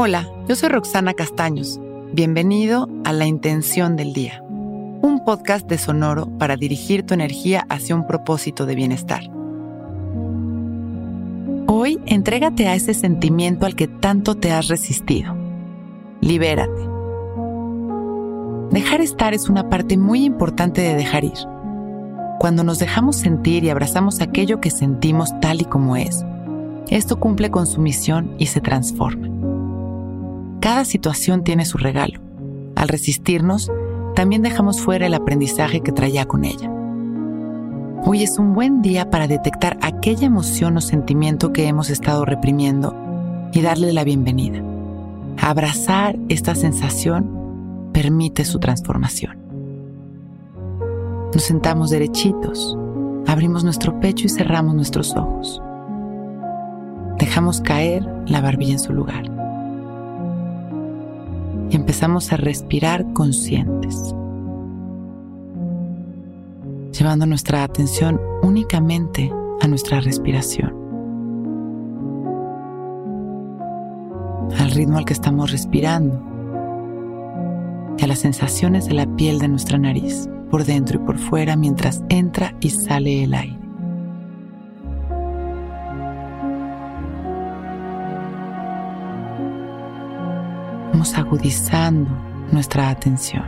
Hola, yo soy Roxana Castaños. Bienvenido a La Intención del Día, un podcast de Sonoro para dirigir tu energía hacia un propósito de bienestar. Hoy entrégate a ese sentimiento al que tanto te has resistido. Libérate. Dejar estar es una parte muy importante de dejar ir. Cuando nos dejamos sentir y abrazamos aquello que sentimos tal y como es, esto cumple con su misión y se transforma. Cada situación tiene su regalo. Al resistirnos, también dejamos fuera el aprendizaje que traía con ella. Hoy es un buen día para detectar aquella emoción o sentimiento que hemos estado reprimiendo y darle la bienvenida. Abrazar esta sensación permite su transformación. Nos sentamos derechitos, abrimos nuestro pecho y cerramos nuestros ojos. Dejamos caer la barbilla en su lugar y empezamos a respirar conscientes, llevando nuestra atención únicamente a nuestra respiración, al ritmo al que estamos respirando y a las sensaciones de la piel de nuestra nariz, por dentro y por fuera, mientras entra y sale el aire. Vamos agudizando nuestra atención.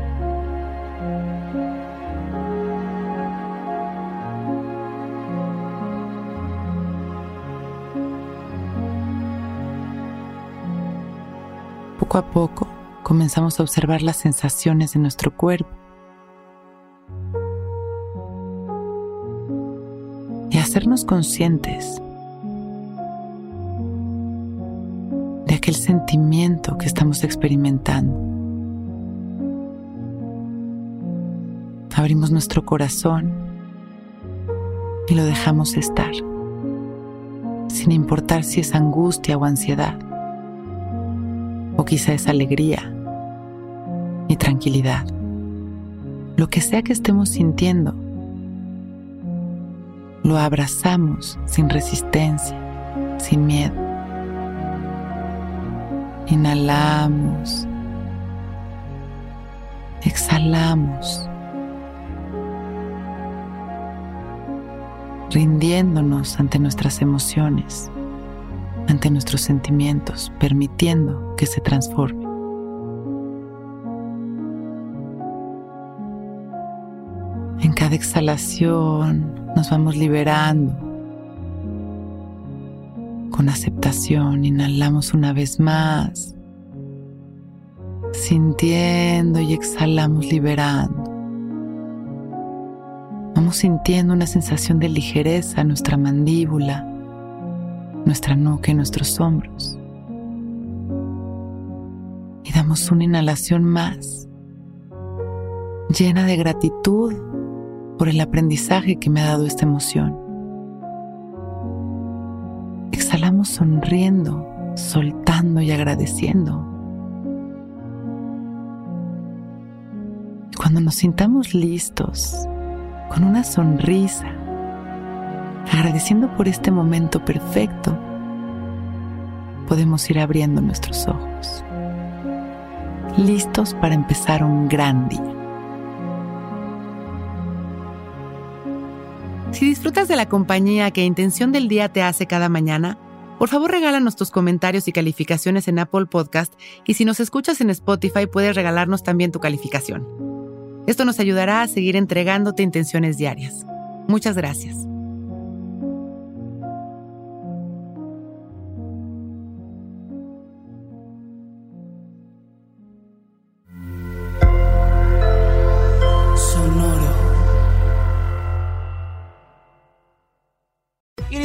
Poco a poco comenzamos a observar las sensaciones de nuestro cuerpo y hacernos conscientes aquel sentimiento que estamos experimentando. Abrimos nuestro corazón y lo dejamos estar, sin importar si es angustia o ansiedad, o quizá es alegría y tranquilidad. Lo que sea que estemos sintiendo, lo abrazamos sin resistencia, sin miedo. Inhalamos. Exhalamos. Rindiéndonos ante nuestras emociones, ante nuestros sentimientos, permitiendo que se transformen. En cada exhalación nos vamos liberando con aceptación, inhalamos una vez más, sintiendo y exhalamos liberando. Vamos sintiendo una sensación de ligereza en nuestra mandíbula, nuestra nuca y nuestros hombros. Y damos una inhalación más, llena de gratitud por el aprendizaje que me ha dado esta emoción sonriendo, soltando y agradeciendo. Cuando nos sintamos listos, con una sonrisa, agradeciendo por este momento perfecto, podemos ir abriendo nuestros ojos, listos para empezar un gran día. Si disfrutas de la compañía que Intención del Día te hace cada mañana, por favor regálanos tus comentarios y calificaciones en Apple Podcast y si nos escuchas en Spotify puedes regalarnos también tu calificación. Esto nos ayudará a seguir entregándote intenciones diarias. Muchas gracias.